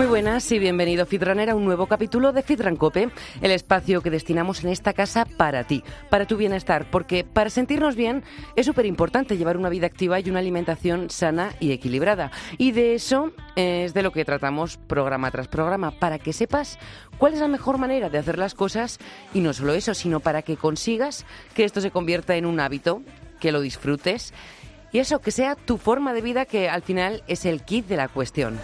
Muy buenas y bienvenido Fitrunner a un nuevo capítulo de Fitran Cope, el espacio que destinamos en esta casa para ti, para tu bienestar, porque para sentirnos bien es súper importante llevar una vida activa y una alimentación sana y equilibrada. Y de eso es de lo que tratamos programa tras programa, para que sepas cuál es la mejor manera de hacer las cosas y no solo eso, sino para que consigas que esto se convierta en un hábito, que lo disfrutes y eso, que sea tu forma de vida que al final es el kit de la cuestión.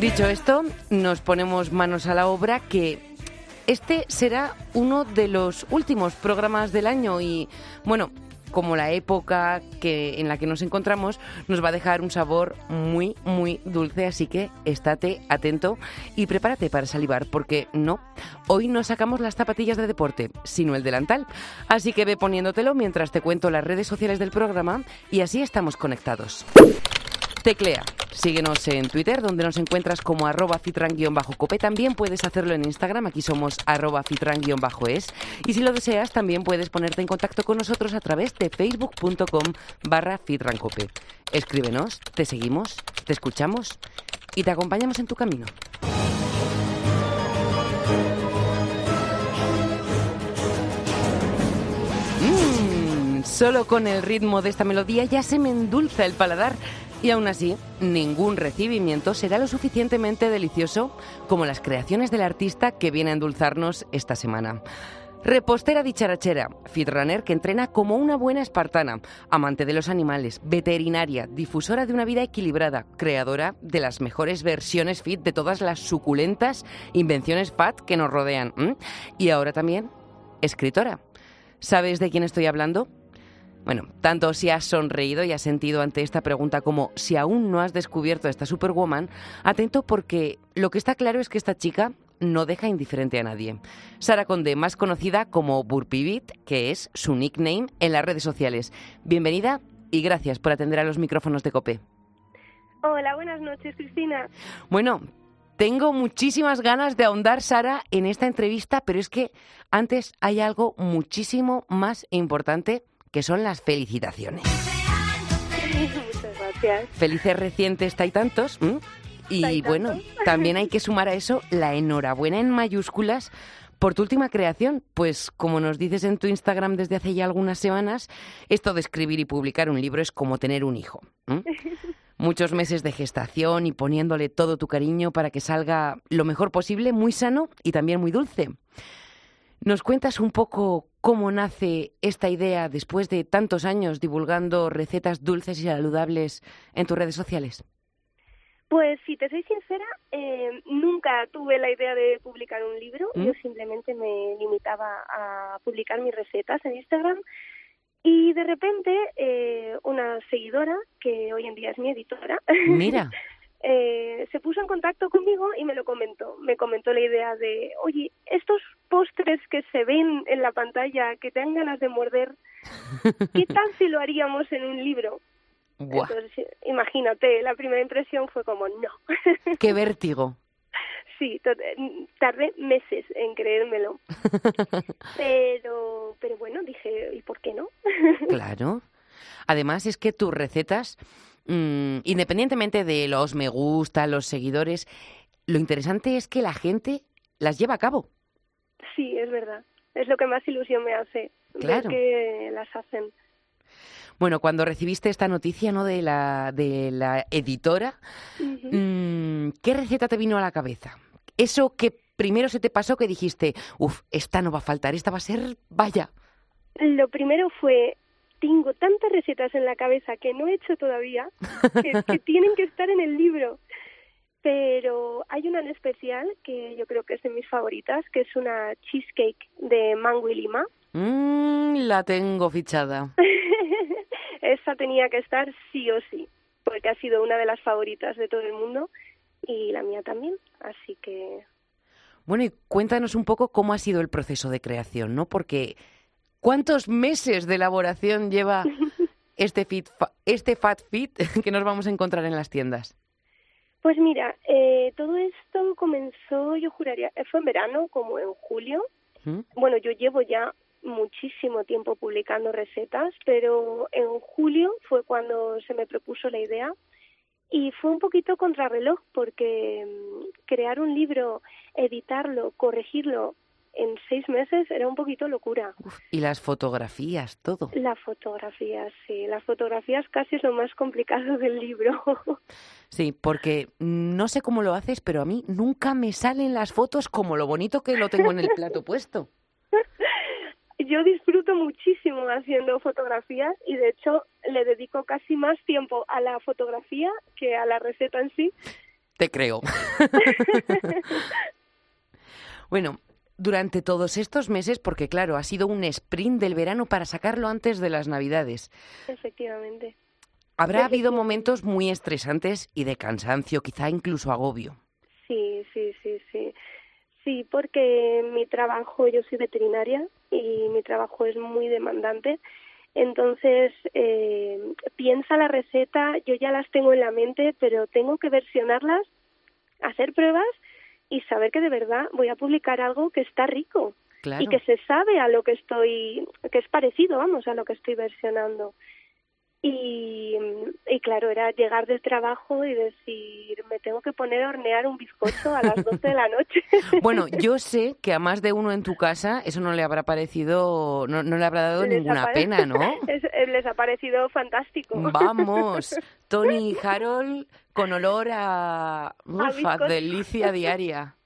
Dicho esto, nos ponemos manos a la obra que este será uno de los últimos programas del año y bueno, como la época que, en la que nos encontramos nos va a dejar un sabor muy, muy dulce, así que estate atento y prepárate para salivar, porque no, hoy no sacamos las zapatillas de deporte, sino el delantal. Así que ve poniéndotelo mientras te cuento las redes sociales del programa y así estamos conectados. Teclea. Síguenos en Twitter, donde nos encuentras como arroba fitran-cope. También puedes hacerlo en Instagram, aquí somos arroba fitran-es. Y si lo deseas, también puedes ponerte en contacto con nosotros a través de facebook.com barra fitrancope. Escríbenos, te seguimos, te escuchamos y te acompañamos en tu camino. Mm, solo con el ritmo de esta melodía ya se me endulza el paladar. Y aún así, ningún recibimiento será lo suficientemente delicioso como las creaciones del artista que viene a endulzarnos esta semana. Repostera dicharachera, fitrunner que entrena como una buena espartana, amante de los animales, veterinaria, difusora de una vida equilibrada, creadora de las mejores versiones fit de todas las suculentas invenciones fat que nos rodean. Y ahora también, escritora. ¿Sabes de quién estoy hablando? Bueno, tanto si has sonreído y has sentido ante esta pregunta como si aún no has descubierto a esta Superwoman, atento porque lo que está claro es que esta chica no deja indiferente a nadie. Sara Conde, más conocida como Burpibit, que es su nickname en las redes sociales. Bienvenida y gracias por atender a los micrófonos de COPE. Hola, buenas noches, Cristina. Bueno, tengo muchísimas ganas de ahondar, Sara, en esta entrevista, pero es que antes hay algo muchísimo más importante que son las felicitaciones. Muchas gracias. Felices recientes tantos. ¿m? Y bueno, también hay que sumar a eso la enhorabuena en mayúsculas por tu última creación, pues como nos dices en tu Instagram desde hace ya algunas semanas, esto de escribir y publicar un libro es como tener un hijo. Muchos meses de gestación y poniéndole todo tu cariño para que salga lo mejor posible, muy sano y también muy dulce. ¿Nos cuentas un poco cómo nace esta idea después de tantos años divulgando recetas dulces y saludables en tus redes sociales? Pues si te soy sincera, eh, nunca tuve la idea de publicar un libro. ¿Mm? Yo simplemente me limitaba a publicar mis recetas en Instagram. Y de repente, eh, una seguidora, que hoy en día es mi editora, Mira, eh, se puso en contacto conmigo y me lo comentó. Me comentó la idea de, oye, estos postres que se ven en la pantalla, que te dan ganas de morder, ¿qué tal si lo haríamos en un libro? ¡buah! Entonces, imagínate, la primera impresión fue como, no. ¡Qué vértigo! sí, tardé meses en creérmelo. Pero, pero bueno, dije, ¿y por qué no? Claro. Además es que tus recetas, mm, independientemente de los me gusta, los seguidores, lo interesante es que la gente las lleva a cabo. sí, es verdad. Es lo que más ilusión me hace, Claro. ver que las hacen. Bueno, cuando recibiste esta noticia ¿no? de, la, de la editora, mm, ¿qué receta te vino a la cabeza? Eso que primero se te pasó que dijiste, uff, esta no va a faltar, esta va a ser, vaya. Lo primero fue, tengo tantas recetas en la cabeza que no he hecho todavía, que, que tienen que estar en el libro. Pero hay una en especial que yo creo que es de mis favoritas, que es una cheesecake de mango y lima. Mm, la tengo fichada. Esa tenía que estar sí o sí, porque ha sido una de las favoritas de todo el mundo y la mía también. Así que Bueno, y cuéntanos un poco cómo ha sido el proceso de creación, ¿no? Porque ¿cuántos meses de elaboración lleva este, fit, este Fat Fit que nos vamos a encontrar en las tiendas? Pues mira, eh, todo esto comenzó, yo juraría, eh, fue en verano, como en julio. ¿Mm? Bueno, yo llevo ya muchísimo tiempo publicando recetas, pero en julio fue cuando se me propuso la idea y fue un poquito contrarreloj porque mm, crear un libro, editarlo, corregirlo en seis meses era un poquito locura. y las fotografías, todo. Las fotografías, sí. Las fotografías casi es lo más complicado del libro. Sí, porque no sé cómo lo haces, pero a mí nunca me salen las fotos como lo bonito que lo tengo en el plato puesto. Yo disfruto muchísimo haciendo fotografías y de hecho le dedico casi más tiempo a la fotografía que a la receta en sí. Te creo. bueno, durante todos estos meses, porque claro, ha sido un sprint del verano para sacarlo antes de las Navidades. Efectivamente. Habrá habido momentos muy estresantes y de cansancio, quizá incluso agobio. Sí, sí, sí, sí. Sí, porque mi trabajo, yo soy veterinaria y mi trabajo es muy demandante. Entonces, eh, piensa la receta, yo ya las tengo en la mente, pero tengo que versionarlas, hacer pruebas y saber que de verdad voy a publicar algo que está rico y que se sabe a lo que estoy, que es parecido, vamos, a lo que estoy versionando. Y, y claro, era llegar del trabajo y decir, me tengo que poner a hornear un bizcocho a las 12 de la noche. Bueno, yo sé que a más de uno en tu casa eso no le habrá parecido, no, no le habrá dado ninguna pena, ¿no? les ha parecido fantástico. Vamos, Tony y Harold con olor a, a delicia diaria.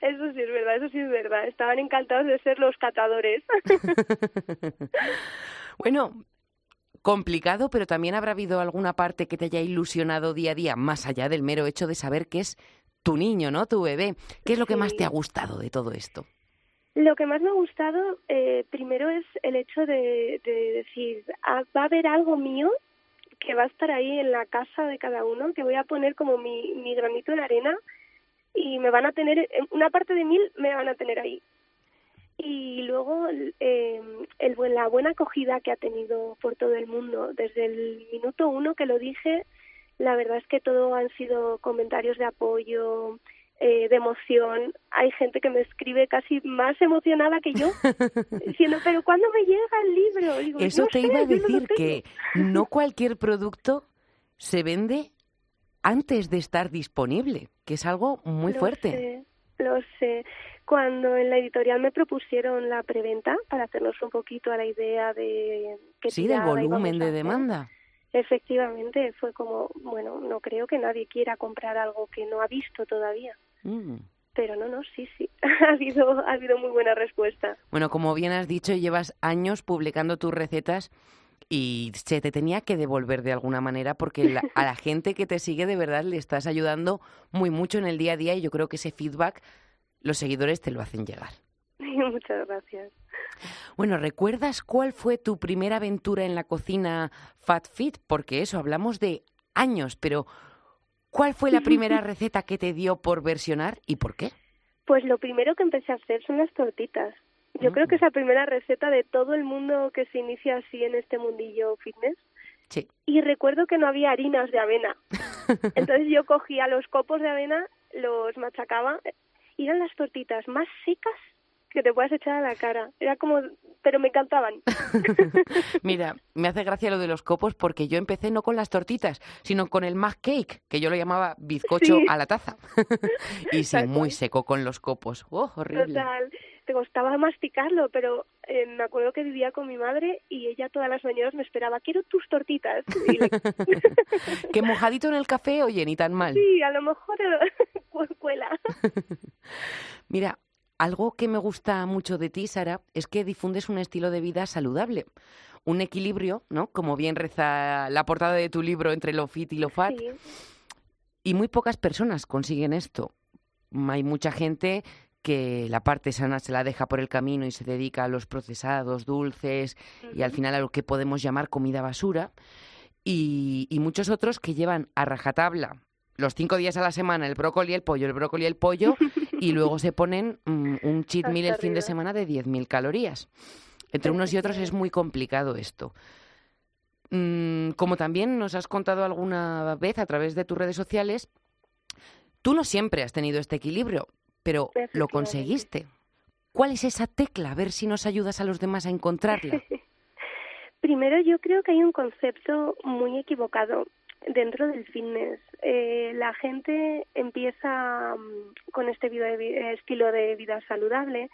Eso sí es verdad, eso sí es verdad. Estaban encantados de ser los catadores. bueno, complicado, pero también habrá habido alguna parte que te haya ilusionado día a día, más allá del mero hecho de saber que es tu niño, ¿no? Tu bebé. ¿Qué es lo que más te ha gustado de todo esto? Lo que más me ha gustado, eh, primero, es el hecho de, decir, ah, va a haber algo mío que va a estar ahí en la casa de cada uno, que voy a poner como mi, mi granito de arena y me van a tener, una parte de mí me van a tener ahí y luego eh, el, la buena acogida que ha tenido por todo el mundo. Desde el minuto uno que lo dije, la verdad es que todo han sido comentarios de apoyo, eh, de emoción. Hay gente que me escribe casi más emocionada que yo, diciendo, pero ¿cuándo me llega el libro? Eso te iba a decir, que no cualquier producto se vende antes de estar disponible, que es algo muy fuerte. Lo sé. Cuando en la editorial me propusieron la preventa para hacernos un poquito a la idea de que sí del volumen de demanda. Efectivamente, fue como, bueno, no creo que nadie quiera comprar algo que no ha visto todavía. Mm. Pero no, no, sí, sí, ha habido, ha habido muy buena respuesta. Bueno, como bien has dicho, llevas años publicando tus recetas y se te tenía que devolver de alguna manera porque a la gente que te sigue de verdad le estás ayudando muy mucho en el día a día y yo creo que ese feedback los seguidores te lo hacen llegar. Muchas gracias. Bueno, ¿recuerdas cuál fue tu primera aventura en la cocina Fat Fit? Porque eso, hablamos de años, pero ¿cuál fue la primera receta que te dio por versionar y por qué? Pues lo primero que empecé a hacer son las tortitas. Yo creo que es la primera receta de todo el mundo que se inicia así en este mundillo fitness. Sí. Y recuerdo que no había harinas de avena. Entonces yo cogía los copos de avena, los machacaba y eran las tortitas más secas que te puedas echar a la cara. Era como, pero me encantaban. Mira, me hace gracia lo de los copos porque yo empecé no con las tortitas, sino con el mac cake, que yo lo llamaba bizcocho a la taza. y sí, muy seco con los copos. Oh, horrible. Total. Te costaba masticarlo, pero eh, me acuerdo que vivía con mi madre y ella todas las mañanas me esperaba, quiero tus tortitas. que mojadito en el café, oye, ni tan mal. Sí, a lo mejor cuela. Mira, algo que me gusta mucho de ti, Sara, es que difundes un estilo de vida saludable, un equilibrio, ¿no? Como bien reza la portada de tu libro entre lo fit y lo fat. Y muy pocas personas consiguen esto. Hay mucha gente que la parte sana se la deja por el camino y se dedica a los procesados, dulces y al final a lo que podemos llamar comida basura. Y, y muchos otros que llevan a rajatabla los cinco días a la semana el brócoli y el pollo, el brócoli y el pollo, y luego se ponen mm, un cheat meal el fin de semana de 10.000 calorías. Entre unos y otros es muy complicado esto. mm, como también nos has contado alguna vez a través de tus redes sociales, tú no siempre has tenido este equilibrio, pero lo conseguiste. ¿Cuál es esa tecla? A ver si nos ayudas a los demás a encontrarla. Primero, yo creo que hay un concepto muy equivocado dentro del fitness. Eh, la gente empieza mm, con este vida de vi- estilo de vida saludable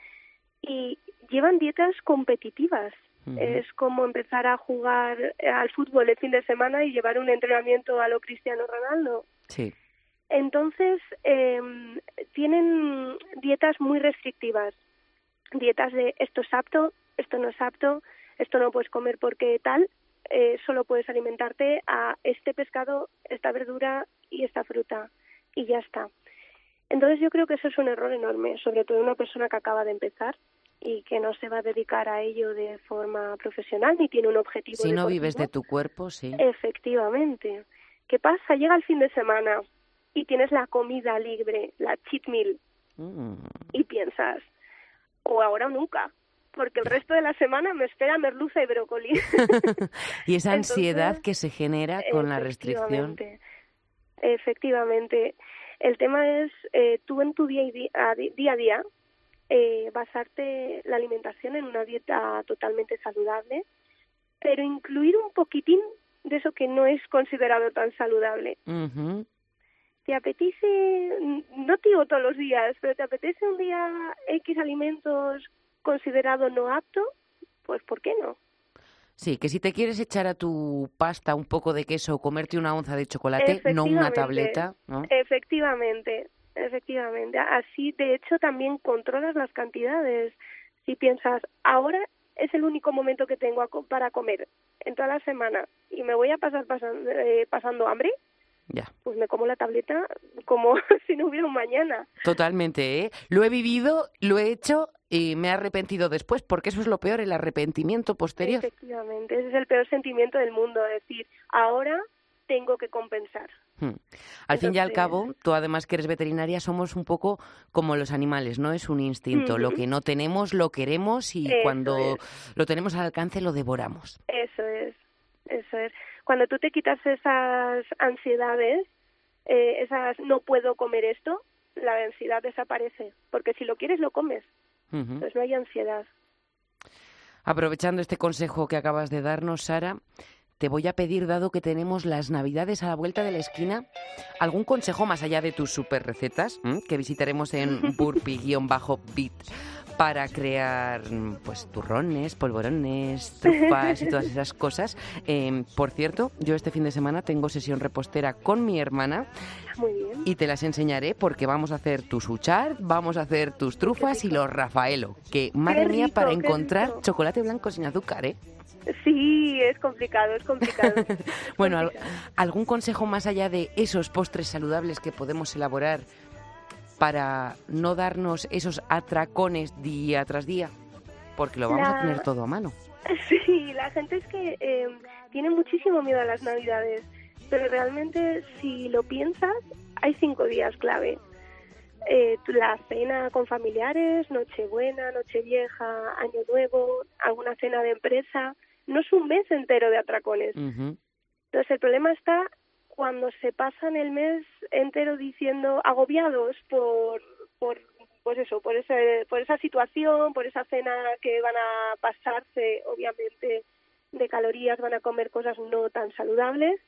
y llevan dietas competitivas. Es como empezar a jugar al fútbol el fin de semana y llevar un entrenamiento a lo Cristiano Ronaldo. Sí. Entonces, eh, tienen dietas muy restrictivas. Dietas de esto es apto, esto no es apto, esto no puedes comer porque tal, eh, solo puedes alimentarte a este pescado, esta verdura y esta fruta. Y ya está. Entonces yo creo que eso es un error enorme, sobre todo en una persona que acaba de empezar y que no se va a dedicar a ello de forma profesional ni tiene un objetivo. Si no vives de tu cuerpo, sí. Efectivamente. ¿Qué pasa? Llega el fin de semana y tienes la comida libre, la cheat meal, Mm. y piensas, o ahora o nunca, porque el resto de la semana me espera merluza y brócoli. y esa Entonces, ansiedad que se genera con la restricción. Efectivamente. El tema es, eh, tú en tu día, y a, día a día, eh, basarte la alimentación en una dieta totalmente saludable, pero incluir un poquitín de eso que no es considerado tan saludable. ¿Te apetece, no te digo todos los días, pero te apetece un día X alimentos considerado no apto? Pues ¿por qué no? Sí, que si te quieres echar a tu pasta un poco de queso o comerte una onza de chocolate, no una tableta, ¿no? Efectivamente, efectivamente. Así, de hecho, también controlas las cantidades. Si piensas, ahora es el único momento que tengo para comer en toda la semana y me voy a pasar pasan- eh, pasando hambre, Ya, pues me como la tableta como si no hubiera un mañana. totalmente, ¿eh? Lo he vivido, lo he hecho y me he arrepentido después, porque eso es lo peor, el arrepentimiento posterior. Efectivamente, ese es el peor sentimiento del mundo, decir, ahora tengo que compensar. Hmm. Al fin y al Entonces- cabo, tú además que eres veterinaria, somos un poco como los animales, ¿no? Es un instinto. Lo Ujú. que no tenemos, lo queremos y Eso cuando es. lo tenemos al alcance, lo devoramos. Eso es, eso es. Cuando tú te quitas esas ansiedades, eh, esas no puedo comer esto, la ansiedad desaparece, porque si lo quieres lo comes, entonces no hay ansiedad. Aprovechando este consejo que acabas de darnos, Sara, te voy a pedir, dado que tenemos las Navidades a la vuelta de la esquina, algún consejo más allá de tus super recetas que visitaremos en burpee-bit para crear mm, pues turrones, polvorones, trufas y todas esas cosas. Eh, por cierto, yo este fin de semana tengo sesión repostera con mi hermana Muy bien. y te las enseñaré porque vamos a hacer tus uchar, vamos a hacer tus trufas y los Rafaelo. Que madre mía, para encontrar chocolate blanco sin azúcar, ¿eh? Sí, es complicado, es complicado. Bueno. ¿algún consejo más allá de esos postres saludables que podemos elaborar para no darnos esos atracones día tras día? Porque lo vamos a tener todo a mano. Sí, la gente es que eh, tiene muchísimo miedo a las navidades, pero realmente si lo piensas, hay cinco días clave. Eh, la cena con familiares, Nochebuena, Nochevieja, Año Nuevo, alguna cena de empresa, no es un mes entero de atracones. Entonces el problema está cuando se pasan el mes entero diciendo agobiados por, por pues eso, por ese, por esa situación, por esa cena que van a pasarse, obviamente, de calorías, van a comer cosas no tan saludables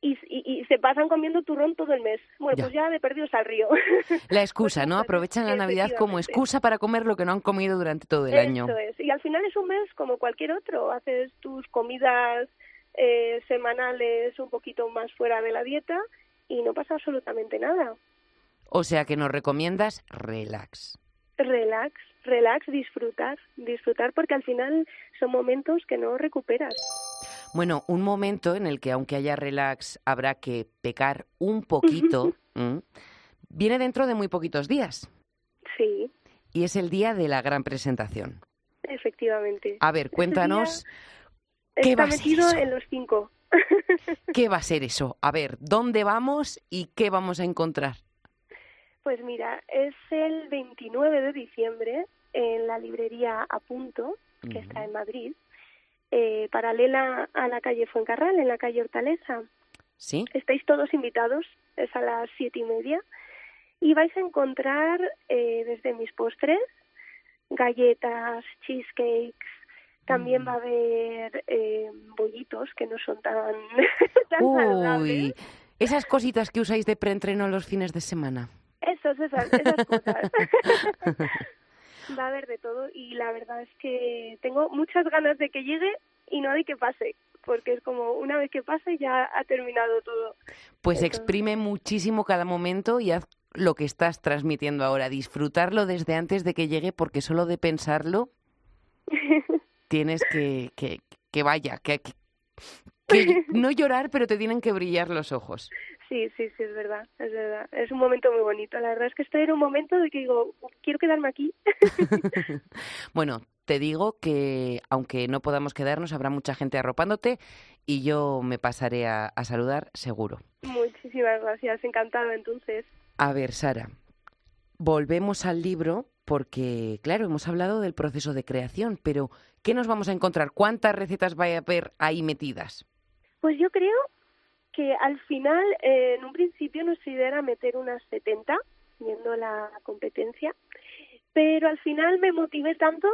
y, y, y se pasan comiendo turrón todo el mes. Bueno, Ya. pues ya de perdidos al río. La excusa, ¿no? Aprovechan la Navidad como excusa para comer lo que no han comido durante todo el año. Eso es. Y al final es un mes como cualquier otro. Haces tus comidas eh, semanales un poquito más fuera de la dieta y no pasa absolutamente nada. O sea que nos recomiendas relax. Relax, relax, disfrutar, disfrutar porque al final son momentos que no recuperas. Bueno, un momento en el que aunque haya relax habrá que pecar un poquito, viene dentro de muy poquitos días Sí, y es el día de la gran presentación. efectivamente. A ver, cuéntanos ¿qué Está metido en los cinco. qué va a ser eso. A ver, ¿dónde vamos y qué vamos a encontrar? Pues mira, es el 29 de diciembre en la librería A Punto, que está en Madrid. eh, paralela a la calle Fuencarral, en la calle Hortaleza. ¿Sí? Estáis todos invitados, es a las siete y media, y vais a encontrar eh, desde mis postres galletas, cheesecakes, también va a haber eh, bollitos que no son tan, tan Uy, esas cositas que usáis de preentreno los fines de semana. Esos, esas, esas cosas. va a haber de todo y la verdad es que tengo muchas ganas de que llegue y no de que pase, porque es como una vez que pase ya ha terminado todo. Pues exprime muchísimo cada momento y haz lo que estás transmitiendo ahora, disfrutarlo desde antes de que llegue, porque solo de pensarlo tienes que, que, que vaya, que, que no llorar, pero te tienen que brillar los ojos. Sí, sí, sí, es verdad, es verdad. Es un momento muy bonito. La verdad es que estoy en un momento de que digo, quiero quedarme aquí. bueno, te digo que aunque no podamos quedarnos, habrá mucha gente arropándote y yo me pasaré a, a saludar seguro. Muchísimas gracias, encantado entonces. A ver, Sara, volvemos al libro porque, claro, hemos hablado del proceso de creación, pero ¿qué nos vamos a encontrar? ¿Cuántas recetas va a haber ahí metidas? Pues yo creo que al final, eh, en un principio, nuestra idea meter unas 70, viendo la competencia, pero al final me motivé tanto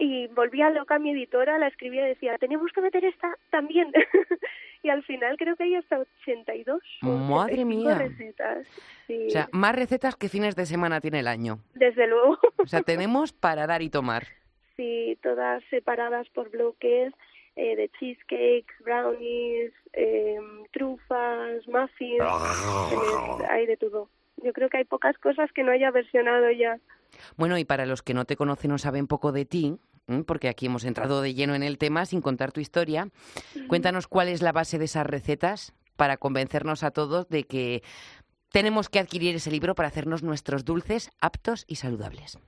y volví a loca mi editora, la escribía y decía, tenemos que meter esta también. y al final creo que hay hasta 82 Madre mía. recetas. Sí. O sea, más recetas que fines de semana tiene el año. Desde luego. O sea, tenemos para dar y tomar. Sí, todas separadas por bloques eh, de cheesecakes, brownies, eh, trufas, muffins, eh, hay de todo. Yo creo que hay pocas cosas que no haya versionado ya. Bueno, y para los que no te conocen o saben poco de ti, porque aquí hemos entrado de lleno en el tema sin contar tu historia, cuéntanos cuál es la base de esas recetas para convencernos a todos de que tenemos que adquirir ese libro para hacernos nuestros dulces aptos y saludables.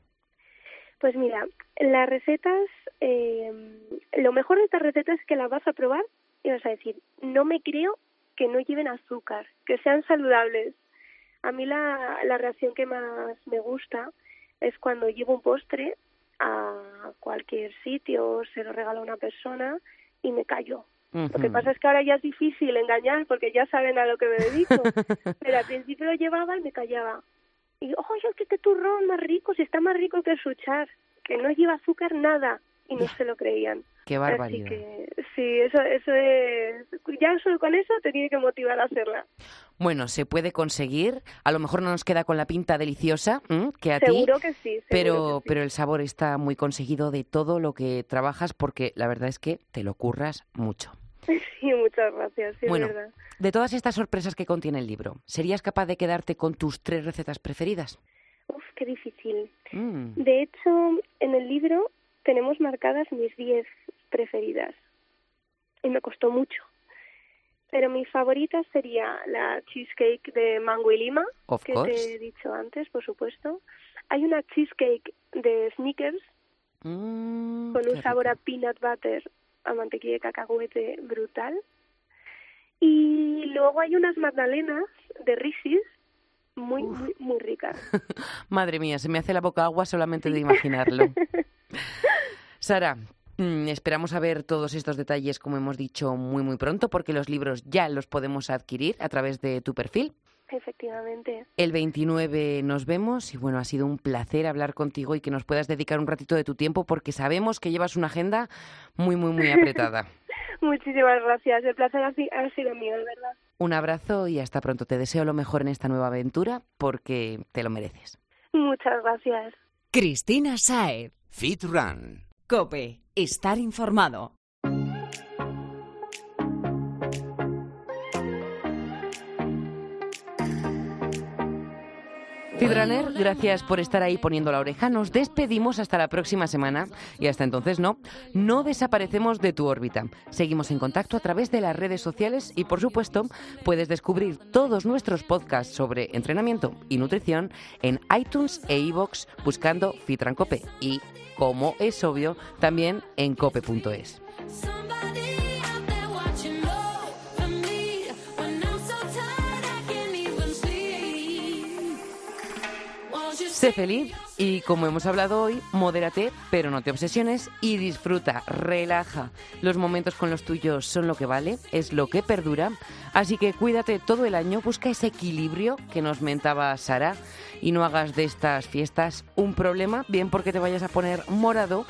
Pues mira, las recetas, eh, lo mejor de estas recetas es que las vas a probar y vas a decir, no me creo que no lleven azúcar, que sean saludables. A mí la, la reacción que más me gusta es cuando llevo un postre a cualquier sitio, se lo regalo a una persona y me callo. Lo que pasa es que ahora ya es difícil engañar porque ya saben a lo que me dedico. Pero al principio lo llevaba y me callaba. Y, oye, qué, qué turrón más rico, si está más rico que el suchar, que no lleva azúcar nada. Y no se lo creían. Qué barbaridad. Así que, sí, eso, eso es. Ya solo con eso te tiene que motivar a hacerla. Bueno, se puede conseguir. A lo mejor no nos queda con la pinta deliciosa que a seguro ti. que sí. Seguro Pero, que sí. pero el sabor está muy conseguido de todo lo que trabajas porque la verdad es que te lo curras mucho. Sí, muchas gracias, sí, bueno, verdad. de todas estas sorpresas que contiene el libro, ¿serías capaz de quedarte con tus tres recetas preferidas? Uf, qué difícil. Mm. De hecho, en el libro tenemos marcadas mis 10 preferidas. Y me costó mucho. Pero mi favorita sería la cheesecake de mango y lima, Of que course. te he dicho antes, por supuesto. Hay una cheesecake de Snickers Mm, con un sabor a peanut butter, a mantequilla de cacahuete brutal. Y luego hay unas magdalenas de Reese's muy, muy, muy ricas. Madre mía, se me hace la boca agua solamente de imaginarlo. Sara, mm, esperamos a ver todos estos detalles, como hemos dicho, muy, muy pronto, porque los libros ya los podemos adquirir a través de tu perfil. Efectivamente. El 29 nos vemos y bueno, ha sido un placer hablar contigo y que nos puedas dedicar un ratito de tu tiempo porque sabemos que llevas una agenda muy, muy, muy apretada. Muchísimas gracias. El placer ha, si- ha sido mío, de verdad. Un abrazo y hasta pronto. Te deseo lo mejor en esta nueva aventura porque te lo mereces. Muchas gracias. Cristina Saez. Fit Run. Cope. Estar informado. Fidraner, gracias por estar ahí poniendo la oreja. Nos despedimos hasta la próxima semana y hasta entonces no, no desaparecemos de tu órbita. Seguimos en contacto a través de las redes sociales y por supuesto puedes descubrir todos nuestros podcasts sobre entrenamiento y nutrición en iTunes e iVoox buscando Fitrancope y, como es obvio, también en cope.es. Sé feliz y como hemos hablado hoy, modérate, pero no te obsesiones y disfruta, relaja. Los momentos con los tuyos son lo que vale, es lo que perdura. Así que cuídate todo el año, busca ese equilibrio que nos mentaba Sara y no hagas de estas fiestas un problema, bien porque te vayas a poner morado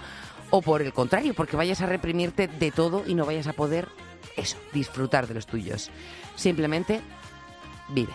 o por el contrario, porque vayas a reprimirte de todo y no vayas a poder, eso, disfrutar de los tuyos. Simplemente vive.